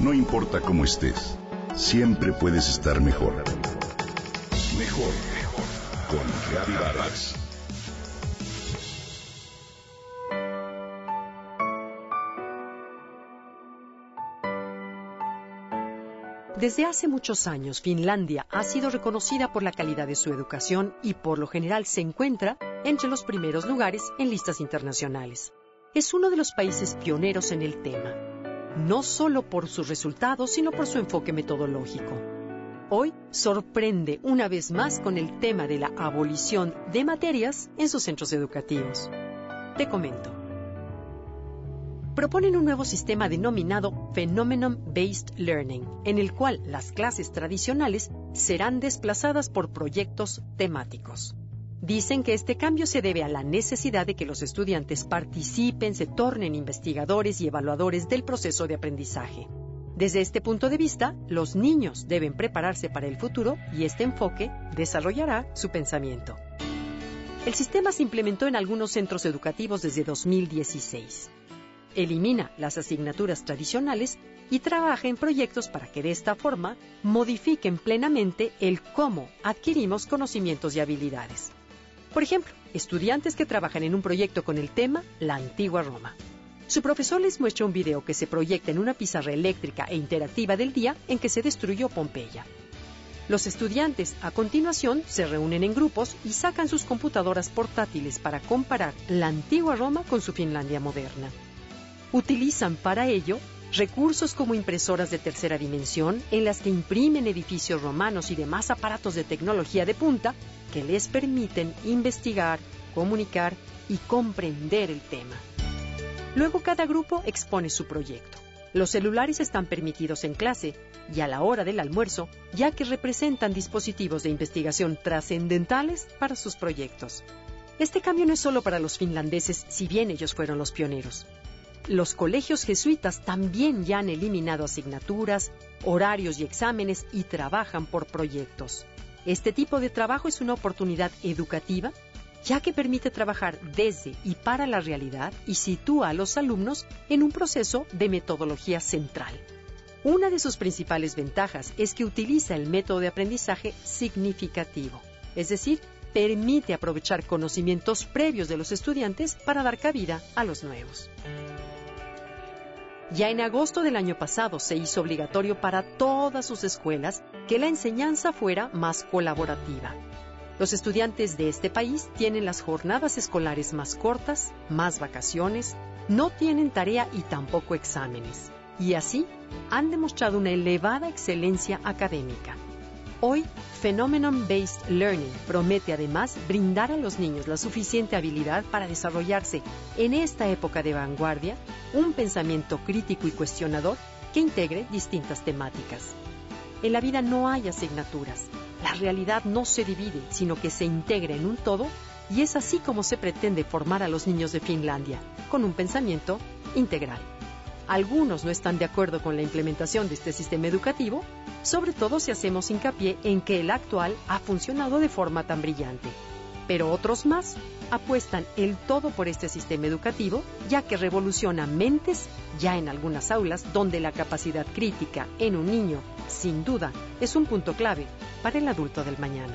No importa cómo estés, siempre puedes estar mejor. Mejor, mejor. Con Vargas. Desde hace muchos años, Finlandia ha sido reconocida por la calidad de su educación y por lo general se encuentra entre los primeros lugares en listas internacionales. Es uno de los países pioneros en el tema, no solo por sus resultados, sino por su enfoque metodológico. Hoy sorprende una vez más con el tema de la abolición de materias en sus centros educativos. Te comento proponen un nuevo sistema denominado Phenomenon-Based Learning, en el cual las clases tradicionales serán desplazadas por proyectos temáticos. Dicen que este cambio se debe a la necesidad de que los estudiantes participen, se tornen investigadores y evaluadores del proceso de aprendizaje. Desde este punto de vista, los niños deben prepararse para el futuro y este enfoque desarrollará su pensamiento. El sistema se implementó en algunos centros educativos desde 2016 elimina las asignaturas tradicionales y trabaja en proyectos para que de esta forma modifiquen plenamente el cómo adquirimos conocimientos y habilidades. Por ejemplo, estudiantes que trabajan en un proyecto con el tema La antigua Roma. Su profesor les muestra un video que se proyecta en una pizarra eléctrica e interactiva del día en que se destruyó Pompeya. Los estudiantes a continuación se reúnen en grupos y sacan sus computadoras portátiles para comparar la antigua Roma con su Finlandia moderna. Utilizan para ello recursos como impresoras de tercera dimensión en las que imprimen edificios romanos y demás aparatos de tecnología de punta que les permiten investigar, comunicar y comprender el tema. Luego cada grupo expone su proyecto. Los celulares están permitidos en clase y a la hora del almuerzo, ya que representan dispositivos de investigación trascendentales para sus proyectos. Este cambio no es solo para los finlandeses, si bien ellos fueron los pioneros. Los colegios jesuitas también ya han eliminado asignaturas, horarios y exámenes y trabajan por proyectos. Este tipo de trabajo es una oportunidad educativa ya que permite trabajar desde y para la realidad y sitúa a los alumnos en un proceso de metodología central. Una de sus principales ventajas es que utiliza el método de aprendizaje significativo, es decir, permite aprovechar conocimientos previos de los estudiantes para dar cabida a los nuevos. Ya en agosto del año pasado se hizo obligatorio para todas sus escuelas que la enseñanza fuera más colaborativa. Los estudiantes de este país tienen las jornadas escolares más cortas, más vacaciones, no tienen tarea y tampoco exámenes. Y así han demostrado una elevada excelencia académica. Hoy, Phenomenon-Based Learning promete además brindar a los niños la suficiente habilidad para desarrollarse en esta época de vanguardia un pensamiento crítico y cuestionador que integre distintas temáticas. En la vida no hay asignaturas. La realidad no se divide, sino que se integra en un todo y es así como se pretende formar a los niños de Finlandia, con un pensamiento integral. Algunos no están de acuerdo con la implementación de este sistema educativo, sobre todo si hacemos hincapié en que el actual ha funcionado de forma tan brillante. Pero otros más apuestan el todo por este sistema educativo, ya que revoluciona mentes ya en algunas aulas donde la capacidad crítica en un niño, sin duda, es un punto clave para el adulto del mañana.